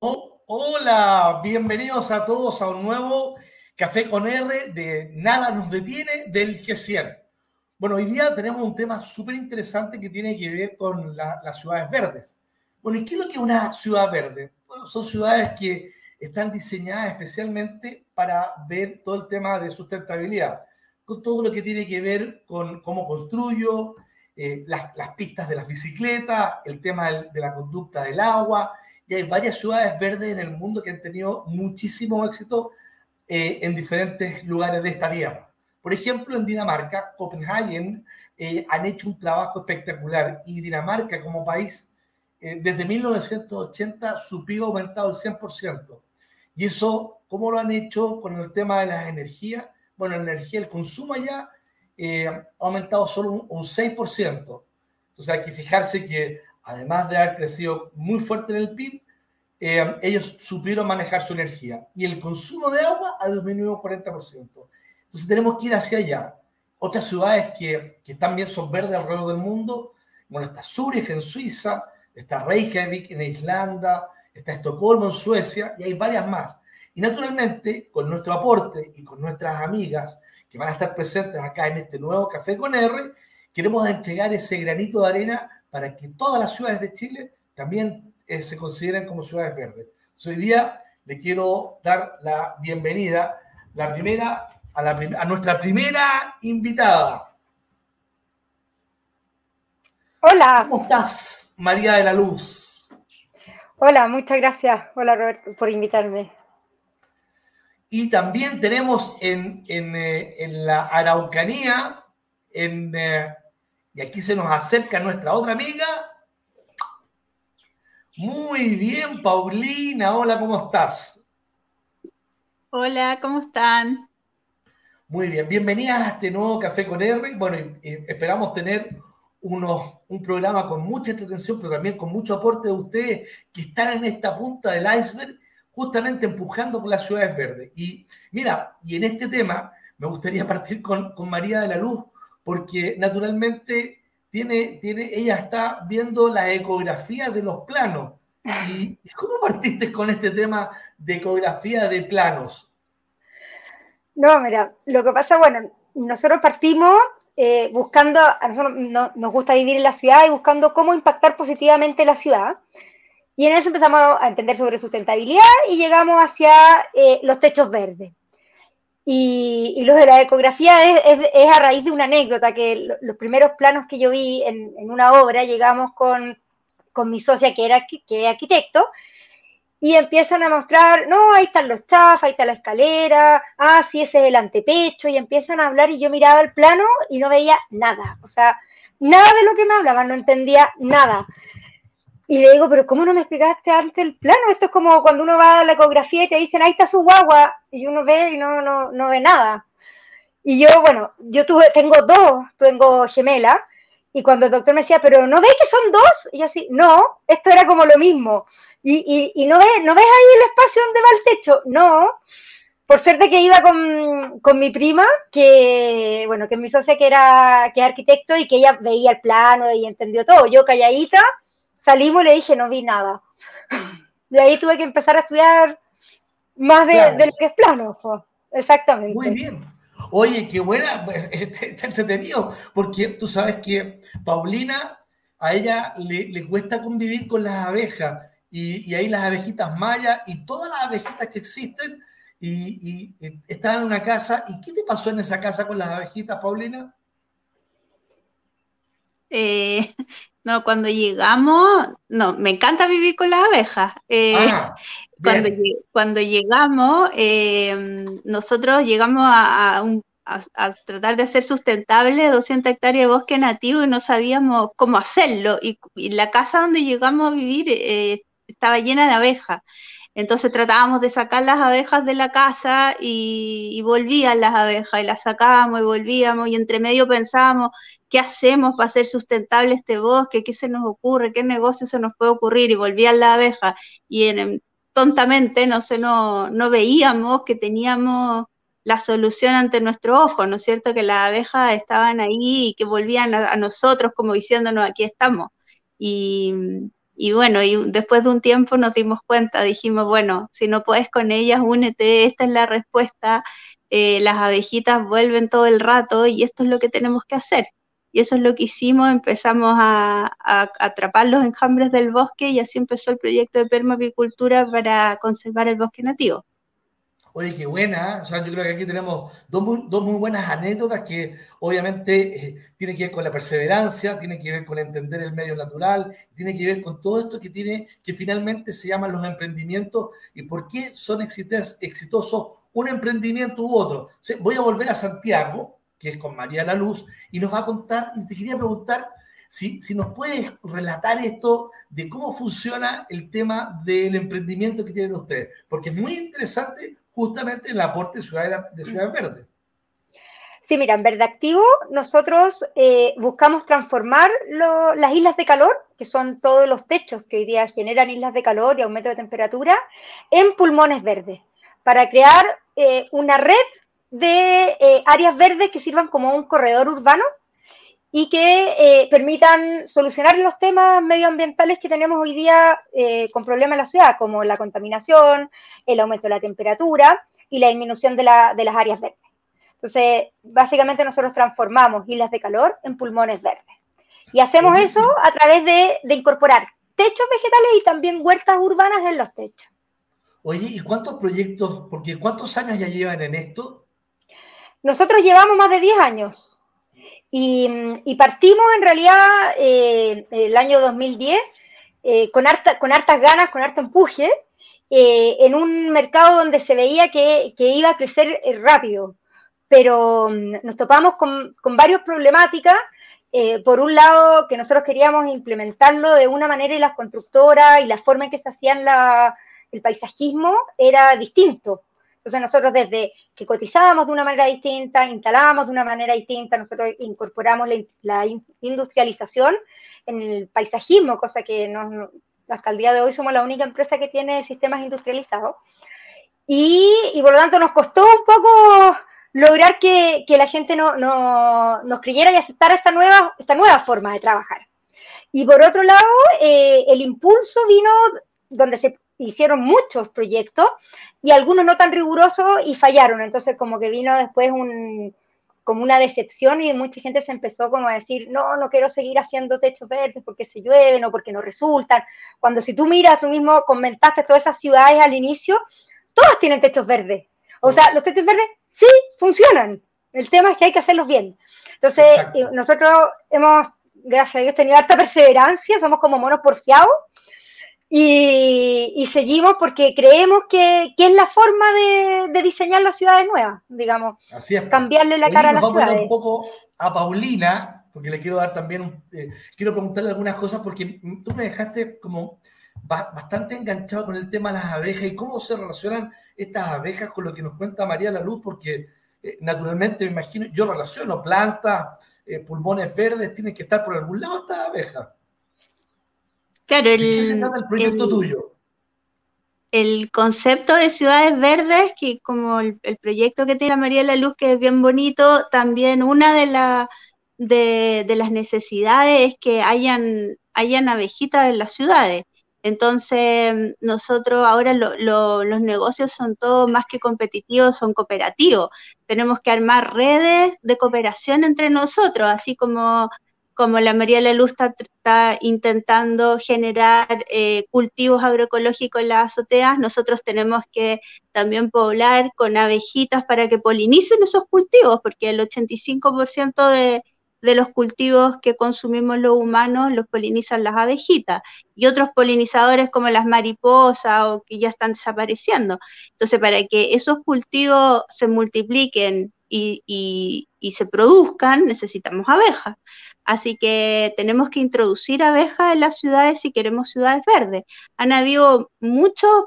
Oh, hola, bienvenidos a todos a un nuevo Café con R de Nada nos detiene del G100. Bueno, hoy día tenemos un tema súper interesante que tiene que ver con las ciudades verdes. Bueno, ¿y qué es lo que es una ciudad verde? Son ciudades que están diseñadas especialmente para ver todo el tema de sustentabilidad, con todo lo que tiene que ver con cómo construyo, eh, las, pistas de las bicicletas, el tema de la conducta del agua, y hay varias ciudades verdes en el mundo que han tenido muchísimo éxito eh, en diferentes lugares de esta tierra. Por ejemplo, en Dinamarca, Copenhagen, eh, han hecho un trabajo espectacular y Dinamarca como país, eh, desde 1980 su PIB ha aumentado el 100%. Y eso, ¿cómo lo han hecho con el tema de las energías? Bueno, la energía, el consumo allá ha aumentado solo un, un 6%. Entonces hay que fijarse que además de haber crecido muy fuerte en el PIB, eh, ellos supieron manejar su energía y el consumo de agua ha disminuido 40%. Entonces tenemos que ir hacia allá. Otras ciudades que, que también son verdes alrededor del mundo, bueno, está Zurich en Suiza, está Reykjavik en Islanda, está Estocolmo en Suecia y hay varias más. Y naturalmente, con nuestro aporte y con nuestras amigas que van a estar presentes acá en este nuevo Café con R, queremos entregar ese granito de arena para que todas las ciudades de Chile también eh, se consideren como ciudades verdes. hoy día le quiero dar la bienvenida la primera, a, la, a nuestra primera invitada. Hola. ¿Cómo estás, María de la Luz? Hola, muchas gracias. Hola, Roberto, por invitarme. Y también tenemos en, en, eh, en la Araucanía, en eh, y aquí se nos acerca nuestra otra amiga. Muy bien, Paulina. Hola, ¿cómo estás? Hola, ¿cómo están? Muy bien, bienvenidas a este nuevo Café con R. Bueno, esperamos tener unos, un programa con mucha atención, pero también con mucho aporte de ustedes que están en esta punta del iceberg, justamente empujando por las ciudades verdes. Y mira, y en este tema me gustaría partir con, con María de la Luz, porque naturalmente tiene, tiene, ella está viendo la ecografía de los planos. ¿Y cómo partiste con este tema de ecografía de planos? No, mira, lo que pasa, bueno, nosotros partimos eh, buscando, a nosotros nos gusta vivir en la ciudad y buscando cómo impactar positivamente la ciudad. Y en eso empezamos a entender sobre sustentabilidad y llegamos hacia eh, los techos verdes. Y, y, lo de la ecografía es, es, a raíz de una anécdota, que los primeros planos que yo vi en, en una obra, llegamos con, con, mi socia que era que es arquitecto, y empiezan a mostrar, no, ahí están los chafas, ahí está la escalera, ah, sí, ese es el antepecho, y empiezan a hablar y yo miraba el plano y no veía nada, o sea, nada de lo que me hablaban, no entendía nada. Y le digo, pero ¿cómo no me explicaste antes el plano? Esto es como cuando uno va a la ecografía y te dicen, ahí está su guagua, y uno ve y no, no, no ve nada. Y yo, bueno, yo tuve, tengo dos, tengo gemela, y cuando el doctor me decía, pero ¿no ves que son dos? Y yo así, no, esto era como lo mismo. Y, y, y no, ves, ¿no ves ahí el espacio donde va el techo? No. Por suerte que iba con, con, mi prima, que, bueno, que es mi socia que era, que es arquitecto y que ella veía el plano y entendió todo. Yo calladita, salimos y le dije, no vi nada. De ahí tuve que empezar a estudiar más de, claro. de lo que es plano. Exactamente. Muy bien. Oye, qué buena, está entretenido, porque tú sabes que Paulina, a ella le, le cuesta convivir con las abejas, y, y, ahí las abejitas mayas y todas las abejitas que existen, y, y, están en una casa. ¿Y qué te pasó en esa casa con las abejitas, Paulina? Eh, no, cuando llegamos, no, me encanta vivir con las abejas. Eh, ah, cuando, cuando, llegamos, eh, nosotros llegamos a, a, un, a, a, tratar de hacer sustentable 200 hectáreas de bosque nativo y no sabíamos cómo hacerlo. Y, y la casa donde llegamos a vivir eh, estaba llena de abejas. Entonces tratábamos de sacar las abejas de la casa y, y, volvían las abejas y las sacábamos y volvíamos y entre medio pensábamos qué hacemos para hacer sustentable este bosque, qué se nos ocurre, qué negocio se nos puede ocurrir y volvían las abejas y en, tontamente no, se, no, no veíamos que teníamos la solución ante nuestro ojo, ¿no es cierto? Que las abejas estaban ahí y que volvían a, nosotros como diciéndonos aquí estamos. Y, y bueno, y después de un tiempo nos dimos cuenta, dijimos, bueno, si no puedes con ellas, únete, esta es la respuesta, eh, las abejitas vuelven todo el rato y esto es lo que tenemos que hacer. Y eso es lo que hicimos, empezamos a, a, atrapar los enjambres del bosque y así empezó el proyecto de permapicultura para conservar el bosque nativo. Oye, qué buena. O sea, yo creo que aquí tenemos dos muy, dos muy buenas anécdotas que obviamente eh, tienen que ver con la perseverancia, tienen que ver con entender el medio natural, tiene que ver con todo esto que tiene, que finalmente se llaman los emprendimientos y por qué son exitosos un emprendimiento u otro. voy a volver a Santiago, que es con María La Luz, y nos va a contar, y te quería preguntar si, si nos puedes relatar esto de cómo funciona el tema del emprendimiento que tienen ustedes, porque es muy interesante justamente el aporte de Ciudades, de Ciudades Verdes. Sí, mira, en Verde Activo nosotros eh, buscamos transformar las islas de calor, que son todos los techos que hoy día generan islas de calor y aumento de temperatura, en pulmones verdes, para crear eh, una red de eh, áreas verdes que sirvan como un corredor urbano y que permitan solucionar los temas medioambientales que tenemos hoy día con problemas en la ciudad, como la contaminación, el aumento de la temperatura y la disminución de, de las áreas verdes. Entonces, básicamente nosotros transformamos islas de calor en pulmones verdes. Y hacemos eso a través de, de incorporar techos vegetales y también huertas urbanas en los techos. Oye, ¿y cuántos proyectos, porque cuántos años ya llevan en esto? Nosotros llevamos más de 10 años y, partimos en realidad eh, el año 2010 eh, con, con hartas ganas, con harto empuje, eh, en un mercado donde se veía que, iba a crecer rápido, pero mm, nos topamos con, con varias problemáticas. por un lado, que nosotros queríamos implementarlo de una manera y las constructoras y la forma en que se hacían la, el paisajismo era distinto. Entonces nosotros desde que cotizábamos de una manera distinta, instalábamos de una manera distinta, nosotros incorporamos la, industrialización en el paisajismo, cosa que nos, hasta el día de hoy somos la única empresa que tiene sistemas industrializados. Y, por lo tanto nos costó un poco lograr que, la gente no, nos creyera y aceptara esta nueva, forma de trabajar. Y por otro lado, eh, el impulso vino donde se hicieron muchos proyectos y algunos no tan rigurosos y fallaron. Entonces como que vino después un, como una decepción y mucha gente se empezó como a decir, no, no quiero seguir haciendo techos verdes porque se llueven o porque no resultan. Cuando si tú miras, tú mismo comentaste todas esas ciudades al inicio, todas tienen techos verdes. O sea, los techos verdes sí funcionan. El tema es que hay que hacerlos bien. Entonces, eh, nosotros hemos, gracias a Dios, tenido harta perseverancia, somos como monos porfiados y, seguimos porque creemos que, es la forma de, diseñar las ciudades nuevas, digamos. Así es. Cambiarle la cara a las vamos ciudades. un poco a Paulina, porque le quiero dar también, eh, quiero preguntarle algunas cosas, porque tú me dejaste como bastante enganchado con el tema de las abejas y cómo se relacionan estas abejas con lo que nos cuenta María La Luz, porque eh, naturalmente me imagino, yo relaciono plantas, eh, pulmones verdes, tienen que estar por algún lado estas abejas. Claro, el, qué se trata el proyecto tuyo? El concepto de ciudades verdes, que como el, proyecto que tiene María de la Luz, que es bien bonito, también una de, la, de, las necesidades es que hayan, hayan abejitas en las ciudades. Entonces, nosotros ahora los negocios son todo más que competitivos, son cooperativos. Tenemos que armar redes de cooperación entre nosotros, así como como la María de la Luz está, intentando generar eh, cultivos agroecológicos en las azoteas, nosotros tenemos que también poblar con abejitas para que polinicen esos cultivos, porque el 85% de, de los cultivos que consumimos los humanos los polinizan las abejitas y otros polinizadores como las mariposas o que ya están desapareciendo. Entonces, para que esos cultivos se multipliquen y se produzcan, necesitamos abejas. Así que tenemos que introducir abejas en las ciudades si queremos ciudades verdes. Han habido muchos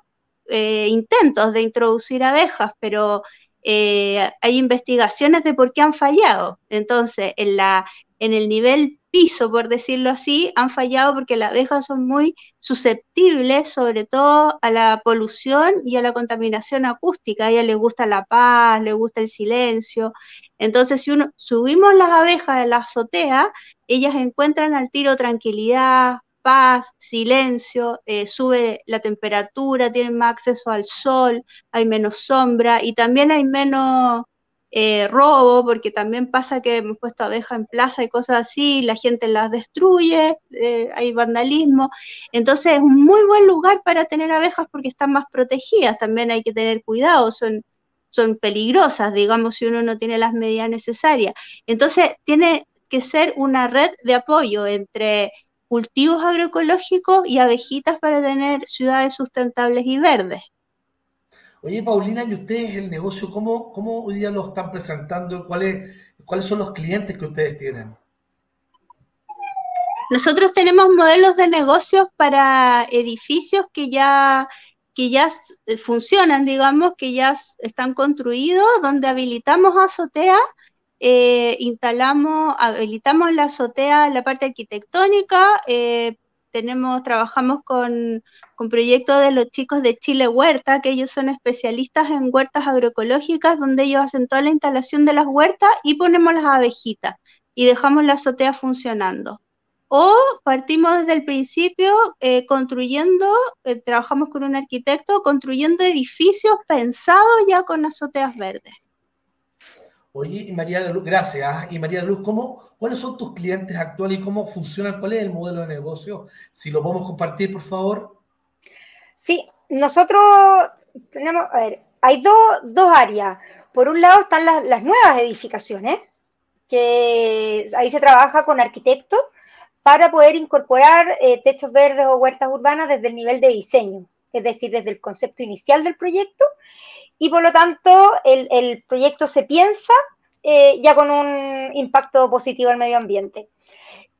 eh, intentos de introducir abejas, pero eh, hay investigaciones de por qué han fallado. Entonces, en, la, en el nivel piso, por decirlo así, han fallado porque las abejas son muy susceptibles, sobre todo a la polución y a la contaminación acústica. A ellas les gusta la paz, les gusta el silencio. Entonces, si uno subimos las abejas en la azotea, ellas encuentran al tiro tranquilidad, paz, silencio, eh, sube la temperatura, tienen más acceso al sol, hay menos sombra y también hay menos eh, robo, porque también pasa que hemos puesto abejas en plaza y cosas así, la gente las destruye, eh, hay vandalismo. Entonces es un muy buen lugar para tener abejas porque están más protegidas, también hay que tener cuidado, son, son peligrosas, digamos, si uno no tiene las medidas necesarias. Entonces tiene que ser una red de apoyo entre cultivos agroecológicos y abejitas para tener ciudades sustentables y verdes. Oye, Paulina, ¿y ustedes el negocio, cómo, cómo hoy día lo están presentando? ¿Cuáles, ¿Cuáles son los clientes que ustedes tienen? Nosotros tenemos modelos de negocios para edificios que ya, que ya funcionan, digamos, que ya están construidos, donde habilitamos azotea, eh, instalamos, habilitamos la azotea, la parte arquitectónica, eh, tenemos, trabajamos con, con, proyectos de los chicos de Chile Huerta, que ellos son especialistas en huertas agroecológicas, donde ellos hacen toda la instalación de las huertas y ponemos las abejitas y dejamos la azotea funcionando. O partimos desde el principio eh, construyendo, eh, trabajamos con un arquitecto, construyendo edificios pensados ya con azoteas verdes. Oye, y María de Luz, gracias. Y María de Luz, ¿cómo, ¿cuáles son tus clientes actuales y cómo funcionan? ¿Cuál es el modelo de negocio? Si lo podemos compartir, por favor. Sí, nosotros tenemos, a ver, hay dos áreas. Por un lado están las, nuevas edificaciones, que ahí se trabaja con arquitectos para poder incorporar eh, techos verdes o huertas urbanas desde el nivel de diseño, es decir, desde el concepto inicial del proyecto y por lo tanto el, proyecto se piensa eh, ya con un impacto positivo al medio ambiente.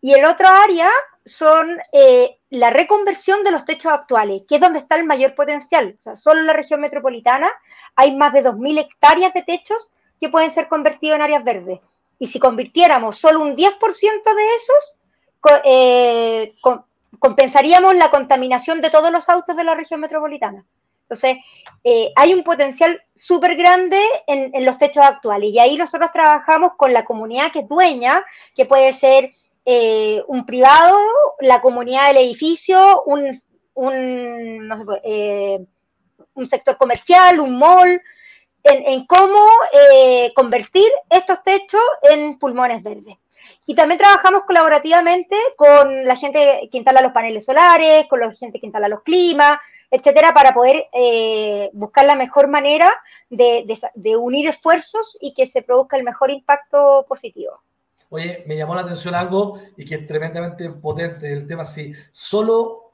Y el otro área son eh, la reconversión de los techos actuales, que es donde está el mayor potencial. O sea, solo en la región metropolitana hay más de 2.000 hectáreas de techos que pueden ser convertidos en áreas verdes. Y si convirtiéramos solo un 10% de esos, eh, compensaríamos la contaminación de todos los autos de la región metropolitana. Entonces, eh, hay un potencial súper grande en, los techos actuales y ahí nosotros trabajamos con la comunidad que es dueña, que puede ser eh, un privado, la comunidad del edificio, un, eh, un, sector comercial, un mall, en, cómo convertir estos techos en pulmones verdes. Y también trabajamos colaborativamente con la gente que instala los paneles solares, con la gente que instala los climas, etcétera, para poder eh, buscar la mejor manera de, unir esfuerzos y que se produzca el mejor impacto positivo. Oye, me llamó la atención algo y que es tremendamente potente el tema. Si solo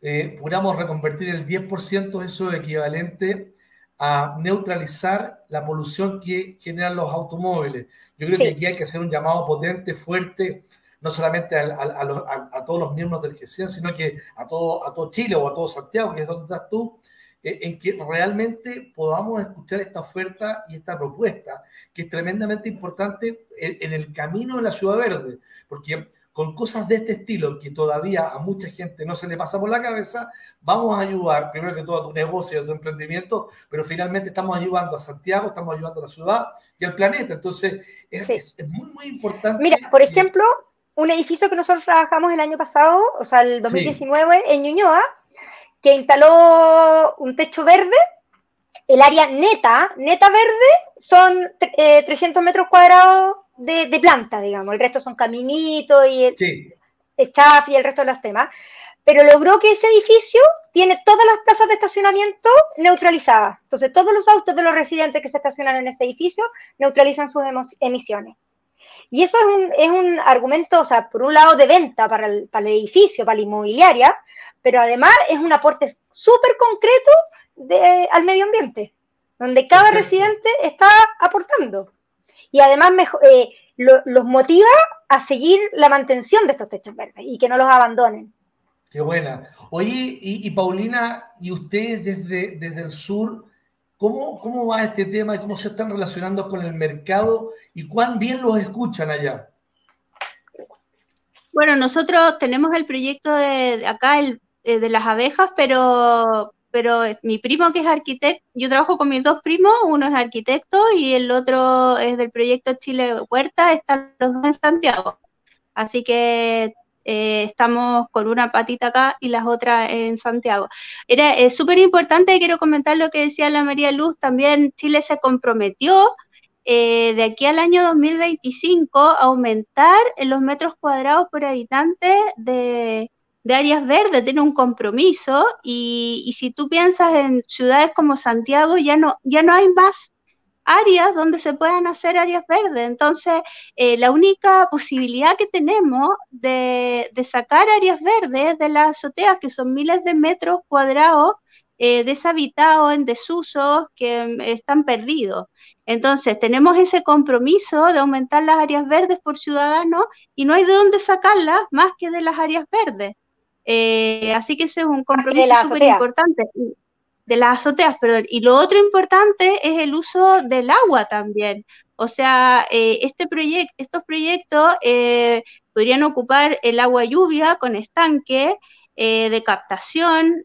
eh, pudiéramos reconvertir el 10%, eso es equivalente a neutralizar la polución que generan los automóviles. Yo creo que aquí hay que hacer un llamado potente, fuerte, no solamente a, todos los miembros del G100, sino que a todo, a todo Chile o a todo Santiago, que es donde estás tú, eh, en que realmente podamos escuchar esta oferta y esta propuesta, que es tremendamente importante en, el camino de la Ciudad Verde, porque con cosas de este estilo que todavía a mucha gente no se le pasa por la cabeza, vamos a ayudar, primero que todo, a tu negocio, a tu emprendimiento, pero finalmente estamos ayudando a Santiago, estamos ayudando a la ciudad y al planeta. Entonces, es, es muy, muy importante. Mira, por ejemplo, un edificio que nosotros trabajamos el año pasado, o sea, el 2019, en Ñuñoa, que instaló un techo verde. El área neta, neta verde, son 300 eh, metros cuadrados de, planta, digamos. El resto son caminitos y el, sí. y el resto de los temas. Pero logró que ese edificio tiene todas las plazas de estacionamiento neutralizadas. Entonces, todos los autos de los residentes que se estacionan en ese edificio neutralizan sus emisiones. Y eso es un, es un argumento, o sea, por un lado de venta para el, para el edificio, para la inmobiliaria, pero además es un aporte súper concreto de, al medio ambiente, donde cada residente está aportando. Y además eh, los motiva a seguir la mantención de estos techos verdes y que no los abandonen. Qué buena. Oye, y, y Paulina, ¿y ustedes desde, desde el sur ¿Cómo, ¿Cómo va este tema y cómo se están relacionando con el mercado y cuán bien los escuchan allá? Bueno, nosotros tenemos el proyecto de, acá el, eh, de las abejas, pero, pero mi primo que es arquitecto, yo trabajo con mis dos primos, uno es arquitecto y el otro es del proyecto Chile Huerta, están los dos en Santiago. Así que Eh, estamos con una patita acá y las otras en Santiago. Era súper importante, quiero comentar lo que decía la María Luz, también Chile se comprometió eh, de aquí al año 2025 aumentar los metros cuadrados por habitante de, áreas verdes, tiene un compromiso y, y, si tú piensas en ciudades como Santiago, ya no, ya no hay más áreas donde se puedan hacer áreas verdes. Entonces, eh, la única posibilidad que tenemos de, sacar áreas verdes de las azoteas, que son miles de metros cuadrados eh, deshabitados, en desusos, que mm, están perdidos. Entonces, tenemos ese compromiso de aumentar las áreas verdes por ciudadanos y no hay de dónde sacarlas más que de las áreas verdes. Eh, así que ese es un compromiso súper importante de las azoteas, perdón. Y lo otro importante es el uso del agua también. O sea, eh, este proyecto, estos proyectos eh, podrían ocupar el agua lluvia con estanque eh, de captación,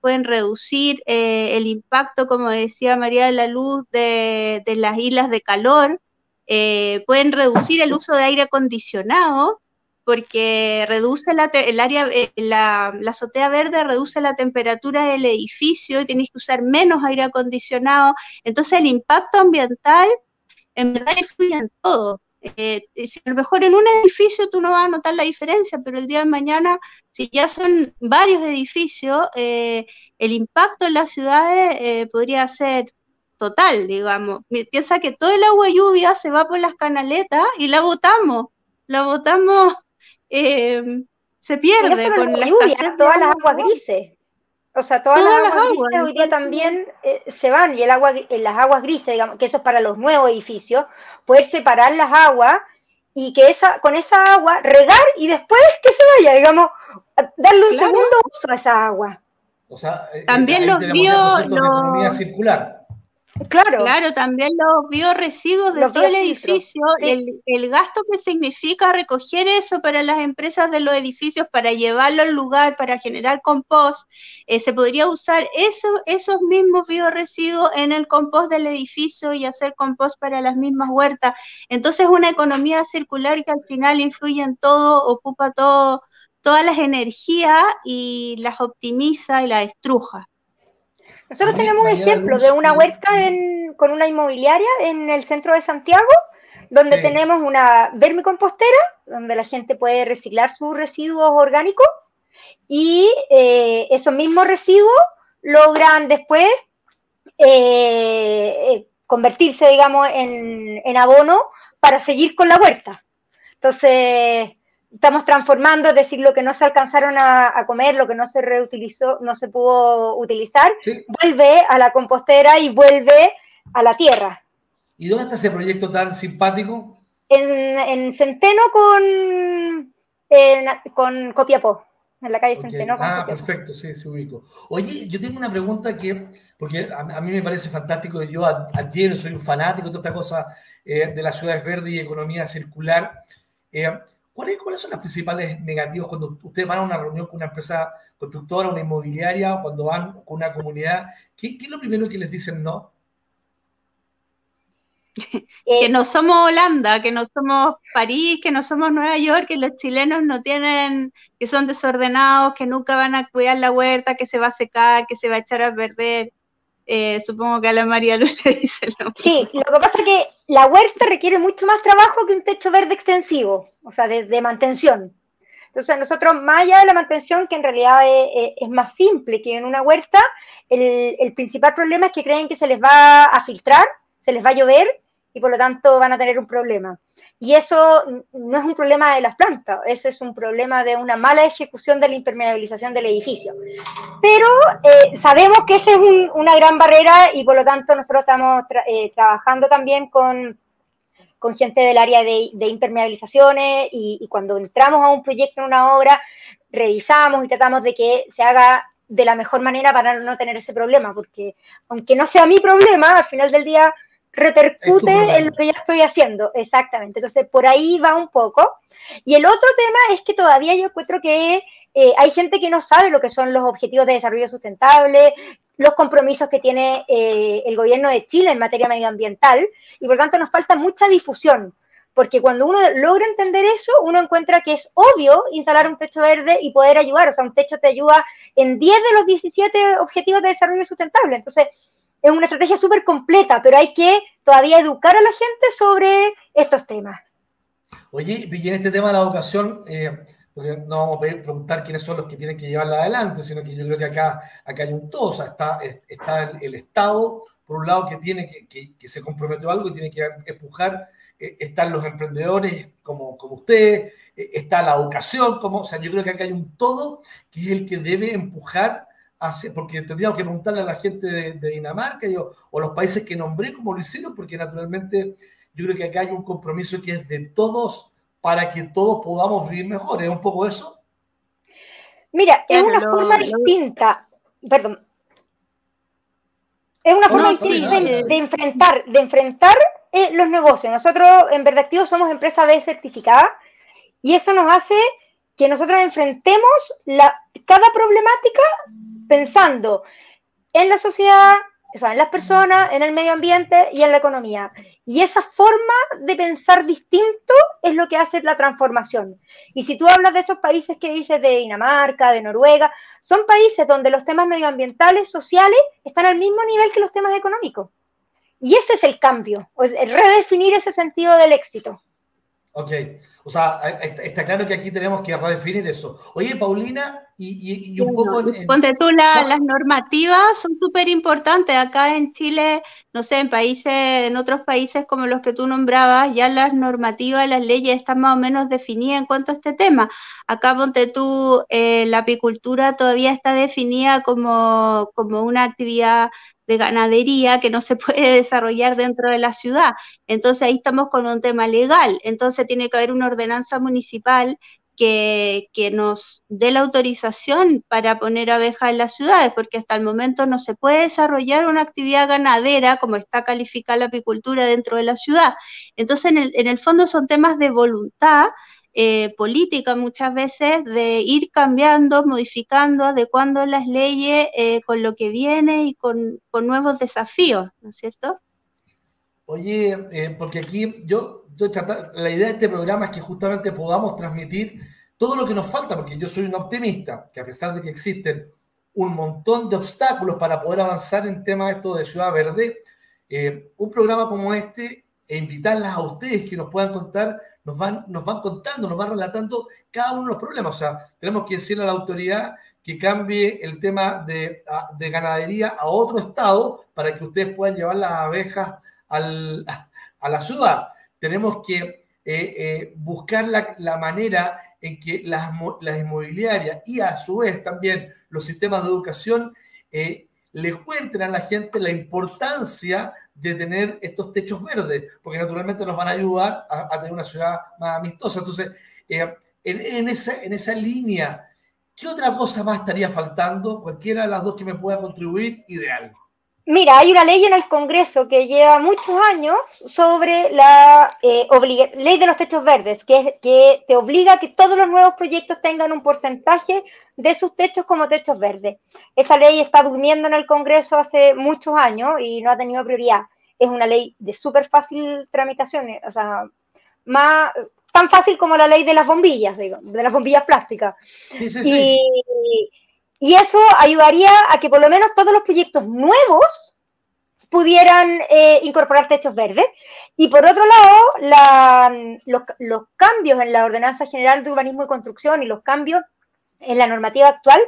pueden reducir el impacto, como decía María de la Luz, de las islas de calor, pueden reducir el uso de aire acondicionado, porque reduce la, el área, eh, la, azotea verde reduce la temperatura del edificio y tienes que usar menos aire acondicionado. Entonces el impacto ambiental en verdad influye en todo. Eh, si a lo mejor en un edificio tú no vas a notar la diferencia, pero el día de mañana, si ya son varios edificios, eh, el impacto en las ciudades podría ser total, digamos. Piensa que todo el agua lluvia se va por las canaletas y la botamos. La botamos eh, se pierde con la lluvia, todas las aguas grises. O sea, todas, las, aguas, grises hoy día también eh, se van y el agua, en las aguas grises, digamos, que eso es para los nuevos edificios, poder separar las aguas y que esa, con esa agua regar y después que se vaya, digamos, darle un segundo uso a esa agua. O sea, eh, también los vio los... circular. Claro. Claro, también los bioresiduos de todo el edificio, el, gasto que significa recoger eso para las empresas de los edificios, para llevarlo al lugar, para generar compost, eh, se podría usar eso, esos mismos bioresiduos en el compost del edificio y hacer compost para las mismas huertas. Entonces, una economía circular que al final influye en todo, ocupa todo, todas las energías y las optimiza y las estruja. Nosotros tenemos un ejemplo de una huerta con una inmobiliaria en el centro de Santiago, donde tenemos una vermicompostera, donde la gente puede reciclar sus residuos orgánicos y eh, esos mismos residuos logran después eh, eh, convertirse, digamos, en, en abono para seguir con la huerta. Entonces, estamos transformando, es decir, lo que no se alcanzaron a, comer, lo que no se reutilizó, no se pudo utilizar, vuelve a la compostera y vuelve a la tierra. ¿Y dónde está ese proyecto tan simpático? En, Centeno con, con Copiapó, en la calle Centeno. ah, perfecto, sí, se ubico. Oye, yo tengo una pregunta que, porque a, mí me parece fantástico, yo ayer soy un fanático de toda esta cosa eh, de las ciudades verdes y economía circular. Eh, ¿Cuáles, son los principales negativos cuando ustedes van a una reunión con una empresa constructora, una inmobiliaria, o cuando van con una comunidad? ¿Qué, es lo primero que les dicen no? que no somos Holanda, que no somos París, que no somos Nueva York, que los chilenos no tienen, que son desordenados, que nunca van a cuidar la huerta, que se va a secar, que se va a echar a perder. Eh, supongo que a la María Luz le dice lo Sí, lo que pasa es que la huerta requiere mucho más trabajo que un techo verde extensivo, o sea, de, mantención. Entonces, nosotros, más allá de la mantención, que en realidad es, más simple que en una huerta, el, el, principal problema es que creen que se les va a filtrar, se les va a llover y por lo tanto van a tener un problema. Y eso no es un problema de las plantas, eso es un problema de una mala ejecución de la impermeabilización del edificio. Pero eh, sabemos que esa es una gran barrera y por lo tanto nosotros estamos eh, trabajando también con, con, gente del área de, impermeabilizaciones y, y, cuando entramos a un proyecto en una obra, revisamos y tratamos de que se haga de la mejor manera para no tener ese problema, porque aunque no sea mi problema, al final del día repercute en lo que yo estoy haciendo, exactamente. Entonces, por ahí va un poco. Y el otro tema es que todavía yo encuentro que eh, hay gente que no sabe lo que son los objetivos de desarrollo sustentable, los compromisos que tiene eh, el gobierno de Chile en materia medioambiental, y por tanto nos falta mucha difusión. porque cuando uno logra entender eso, uno encuentra que es obvio instalar un techo verde y poder ayudar, o sea, un techo te ayuda en 10 de los 17 objetivos de desarrollo sustentable, entonces es una estrategia súper completa, pero hay que todavía educar a la gente sobre estos temas. Oye, y en este tema de la educación, eh, no vamos a preguntar quiénes son los que tienen que llevarla adelante, sino que yo creo que acá, acá hay un todo, o sea, está, está el, Estado, por un lado, que tiene que, que, se comprometió a algo y tiene que empujar, eh, están los emprendedores como, como usted, eh, está la educación, como, o sea, yo creo que acá hay un todo que es el que debe empujar hacia, porque tendríamos que preguntarle a la gente de, Dinamarca yo, o los países que nombré como lo hicieron, porque naturalmente yo creo que acá hay un compromiso que es de todos para que todos podamos vivir mejor. ¿Es un poco eso? Mira, es una forma distinta, perdón, es una forma distinta de, enfrentar, de enfrentar eh, los negocios. Nosotros en Verdad Activo somos empresa B certificada y eso nos hace que nosotros enfrentemos la, cada problemática pensando en la sociedad, o sea, en las personas, en el medio ambiente y en la economía. Y esa forma de pensar distinto es lo que hace la transformación. Y si tú hablas de esos países que dices de Dinamarca, de Noruega, son países donde los temas medioambientales, sociales, están al mismo nivel que los temas económicos. Y ese es el cambio, redefinir ese sentido del éxito. Ok, o sea, está claro que aquí tenemos que redefinir eso. Oye, Paulina, y, un poco... Ponte tú, las normativas son súper importantes. Acá en Chile, no sé, en países, en otros países como los que tú nombrabas, ya las normativas, las leyes están más o menos definidas en cuanto a este tema. Acá, ponte tú, eh, la apicultura todavía está definida como, como una actividad de ganadería que no se puede desarrollar dentro de la ciudad. Entonces ahí estamos con un tema legal. Entonces tiene que haber una ordenanza municipal que, nos dé la autorización para poner abejas en las ciudades, porque hasta el momento no se puede desarrollar una actividad ganadera como está calificada la apicultura dentro de la ciudad. Entonces, en el, en el fondo son temas de voluntad eh, política muchas veces de ir cambiando, modificando, adecuando las leyes eh, con lo que viene y con, nuevos desafíos, ¿no es cierto? Oye, eh, porque aquí yo, la idea de este programa es que justamente podamos transmitir todo lo que nos falta, porque yo soy un optimista, que a pesar de que existen un montón de obstáculos para poder avanzar en temas esto de Ciudad Verde, un programa como este e invitarlas a ustedes que nos puedan contar nos van, nos van contando, nos van relatando cada uno de los problemas. O sea, tenemos que decirle a la autoridad que cambie el tema de, ganadería a otro estado para que ustedes puedan llevar las abejas a la ciudad. Tenemos que eh, eh, buscar la, manera en que las, las, inmobiliarias y a su vez también los sistemas de educación eh, le cuenten a la gente la importancia de tener estos techos verdes, porque naturalmente nos van a ayudar a, tener una ciudad más amistosa. Entonces, eh, en, esa, en esa línea, ¿qué otra cosa más estaría faltando? Cualquiera de las dos que me pueda contribuir, ideal. Mira, hay una ley en el Congreso que lleva muchos años sobre la eh, ley de los techos verdes, que, que te obliga a que todos los nuevos proyectos tengan un porcentaje de sus techos como techos verdes. Esa ley está durmiendo en el Congreso hace muchos años y no ha tenido prioridad. Es una ley de súper fácil tramitación, o sea, más, tan fácil como la ley de las bombillas, digo, de las bombillas plásticas. Sí, sí, sí. Y, eso ayudaría a que por lo menos todos los proyectos nuevos pudieran eh, incorporar techos verdes. Y por otro lado, los, los, cambios en la Ordenanza General de Urbanismo y Construcción y los cambios en la normativa actual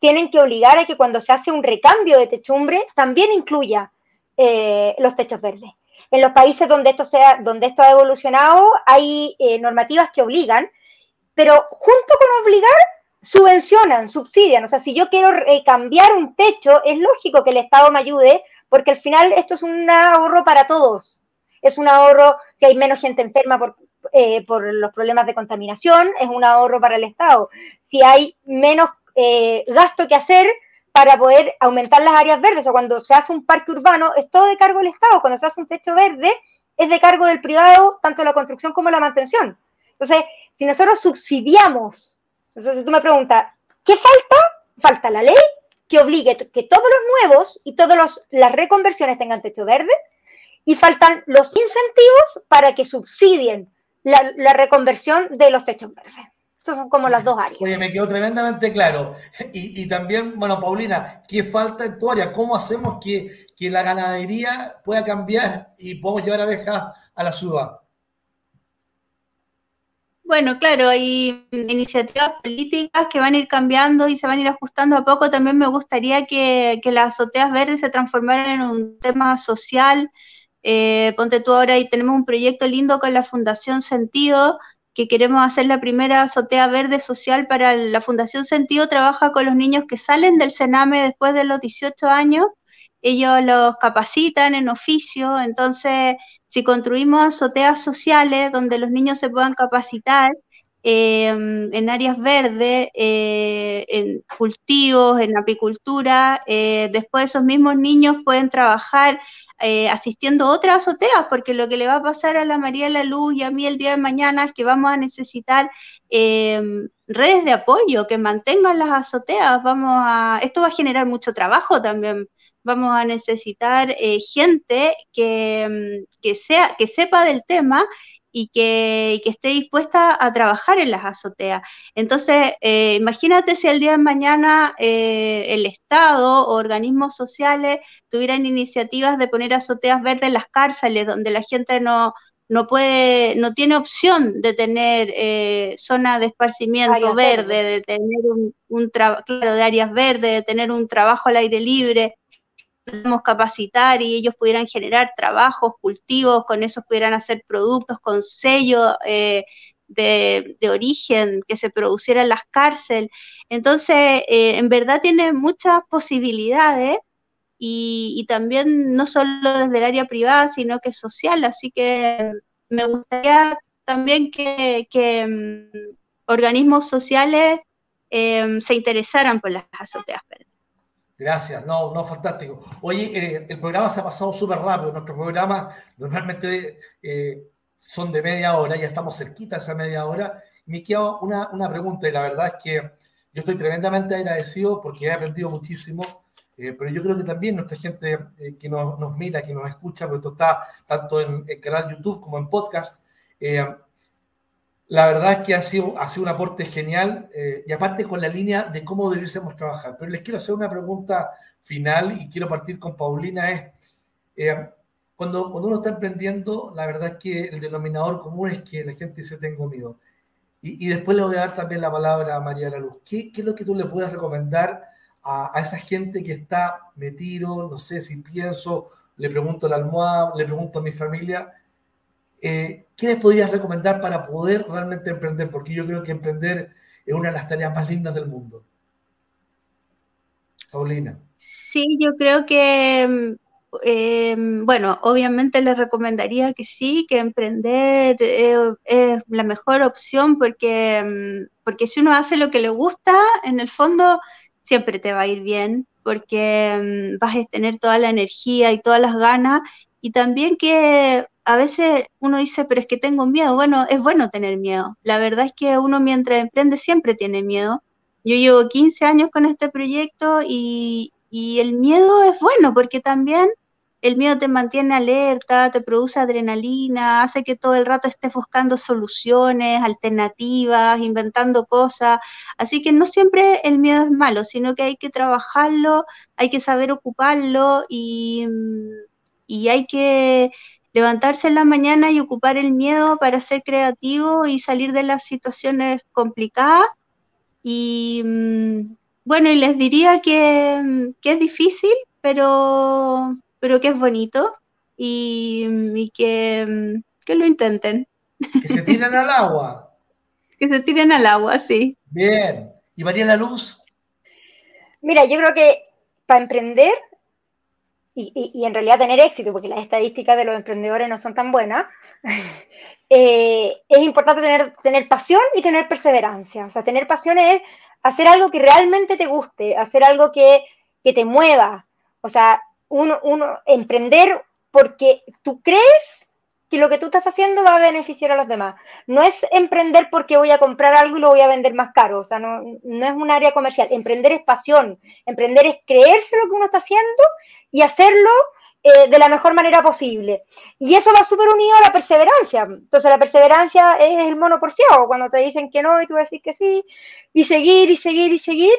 tienen que obligar a que cuando se hace un recambio de techumbre también incluya eh, los techos verdes. En los países donde esto, sea, donde esto ha evolucionado hay eh, normativas que obligan, pero junto con obligar, subvencionan, subsidian. O sea, si yo quiero cambiar un techo, es lógico que el Estado me ayude, porque al final esto es un ahorro para todos. Es un ahorro que hay menos gente enferma por, eh, por los problemas de contaminación, es un ahorro para el Estado. Si hay menos eh, gasto que hacer para poder aumentar las áreas verdes, o cuando se hace un parque urbano, es todo de cargo del Estado. Cuando se hace un techo verde, es de cargo del privado, tanto la construcción como la mantención. Entonces, si nosotros subsidiamos, entonces tú me preguntas, ¿qué falta? Falta la ley que obligue que todos los nuevos y todas las reconversiones tengan techo verde y faltan los incentivos para que subsidien la, reconversión de los techos verdes. Estas son como las dos áreas. Oye, me quedó tremendamente claro. Y, también, bueno, Paulina, ¿qué falta en tu área? ¿Cómo hacemos que, que la ganadería pueda cambiar y podamos llevar abejas a la ciudad? Bueno, claro, hay iniciativas políticas que van a ir cambiando y se van a ir ajustando a poco. También me gustaría que, las azoteas verdes se transformaran en un tema social. Eh, ponte tú ahora y tenemos un proyecto lindo con la Fundación Sentido, que queremos hacer la primera azotea verde social para la Fundación Sentido. Trabaja con los niños que salen del Sename después de los 18 años. Ellos los capacitan en oficio, entonces si construimos azoteas sociales donde los niños se puedan capacitar em, en áreas verdes, eh, en cultivos, en apicultura, eh, después esos mismos niños pueden trabajar eh, asistiendo a otras azoteas, porque lo que le va a pasar a la María de la Luz y a mí el día de mañana es que vamos a necesitar em, redes de apoyo que mantengan las azoteas. Vamos a, esto va a generar mucho trabajo también vamos a necesitar eh, gente que, mm, que, sea, que sepa del tema y que, esté dispuesta a trabajar en las azoteas. Entonces, eh, imagínate si el día de mañana eh, el Estado o organismos sociales tuvieran iniciativas de poner azoteas verdes en las cárceles, donde la gente no, no puede, no tiene opción de tener zona de esparcimiento verde, de tener un, un trabajo, de áreas verdes, de tener un trabajo al aire libre, podemos capacitar y ellos pudieran generar trabajos, cultivos, con eso pudieran hacer productos con sello eh, de, origen que se produciera en las cárceles. Entonces, eh, en verdad tiene muchas posibilidades y, también no solo desde el área privada, sino que social. Así que me gustaría también que, mm, organismos sociales eh, se interesaran por las azoteas verdes. Gracias, no, no, fantástico. Oye, eh, el programa se ha pasado súper rápido. Nuestros programas normalmente eh, son de media hora, ya estamos cerquita de esa media hora. Me queda una, una pregunta y la verdad es que yo estoy tremendamente agradecido porque he aprendido muchísimo, eh, pero yo creo que también nuestra gente que nos, nos, mira, que nos escucha, porque esto está tanto en el canal YouTube como en podcast, la verdad es que ha sido, ha sido un aporte genial eh, y aparte con la línea de cómo debiésemos trabajar. Pero les quiero hacer una pregunta final y quiero partir con Paulina. Es, eh, cuando, cuando uno está emprendiendo, la verdad es que el denominador común es que la gente dice tengo miedo. Y, y después le voy a dar también la palabra a María de la Luz. ¿Qué, ¿Qué, es lo que tú le puedes recomendar a, a esa gente que está metido, no sé si pienso, le pregunto a la almohada, le pregunto a mi familia? Eh, ¿qué les podrías recomendar para poder realmente emprender? Porque yo creo que emprender es una de las tareas más lindas del mundo. Paulina. Sí, yo creo que, eh, bueno, obviamente les recomendaría que sí, que emprender es la mejor opción porque, porque si uno hace lo que le gusta, en el fondo siempre te va a ir bien porque mm, vas a tener toda la energía y todas las ganas y también que a veces uno dice, pero es que tengo miedo. Bueno, es bueno tener miedo. La verdad es que uno mientras emprende siempre tiene miedo. Yo llevo 15 años con este proyecto y, el miedo es bueno porque también el miedo te mantiene alerta, te produce adrenalina, hace que todo el rato estés buscando soluciones, alternativas, inventando cosas. Así que no siempre el miedo es malo, sino que hay que trabajarlo, hay que saber ocuparlo y, y hay que levantarse en la mañana y ocupar el miedo para ser creativo y salir de las situaciones complicadas. Y mm, bueno, y les diría que, es difícil, pero, pero que es bonito y, mm, que, mm, que lo intenten. Que se tiren al agua. que se tiren al agua, sí. Bien. ¿Y María La Luz? Mira, yo creo que para emprender y, en realidad tener éxito, porque las estadísticas de los emprendedores no son tan buenas, eh, es importante tener, tener pasión y tener perseverancia. O sea, tener pasión es hacer algo que realmente te guste, hacer algo que, que te mueva. O sea, uno, uno, emprender porque tú crees que lo que tú estás haciendo va a beneficiar a los demás. No es emprender porque voy a comprar algo y lo voy a vender más caro, o sea, no, no es un área comercial. Emprender es pasión, emprender es creerse lo que uno está haciendo y hacerlo eh, de la mejor manera posible. Y eso va súper unido a la perseverancia. Entonces la perseverancia es el mono porfiado, cuando te dicen que no y tú decís que sí, y seguir y seguir y seguir.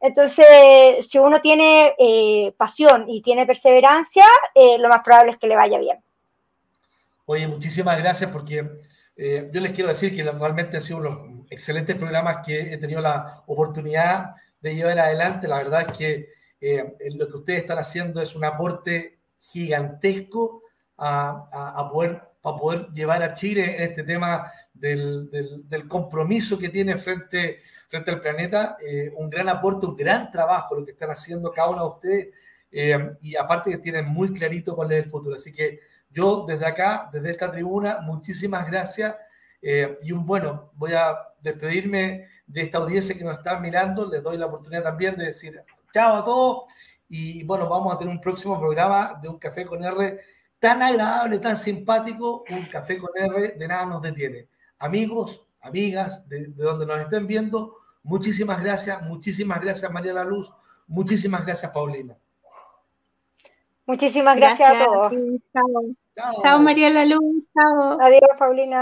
Entonces, si uno tiene eh, pasión y tiene perseverancia, eh, lo más probable es que le vaya bien. Oye, muchísimas gracias porque yo les quiero decir que realmente han sido unos excelentes programas que he tenido la oportunidad de llevar adelante. La verdad es que lo que ustedes están haciendo es un aporte gigantesco a, poder, para poder llevar a Chile en este tema del, compromiso que tiene frente, frente al planeta. Eh, un gran aporte, un gran trabajo lo que están haciendo cada uno de ustedes. Eh, y aparte que tienen muy clarito cuál es el futuro. Así que yo desde acá, desde esta tribuna, muchísimas gracias. Eh, y un bueno, voy a despedirme de esta audiencia que nos está mirando. Les doy la oportunidad también de decir chao a todos y bueno, vamos a tener un próximo programa de un café con R tan agradable, tan simpático. Un café con R de nada nos detiene. Amigos, amigas, de, donde nos estén viendo, muchísimas gracias, muchísimas gracias María La Luz, muchísimas gracias Paulina. Muchísimas gracias, a todos. Chao. Chao María La Luz, chao. Adiós Paulina.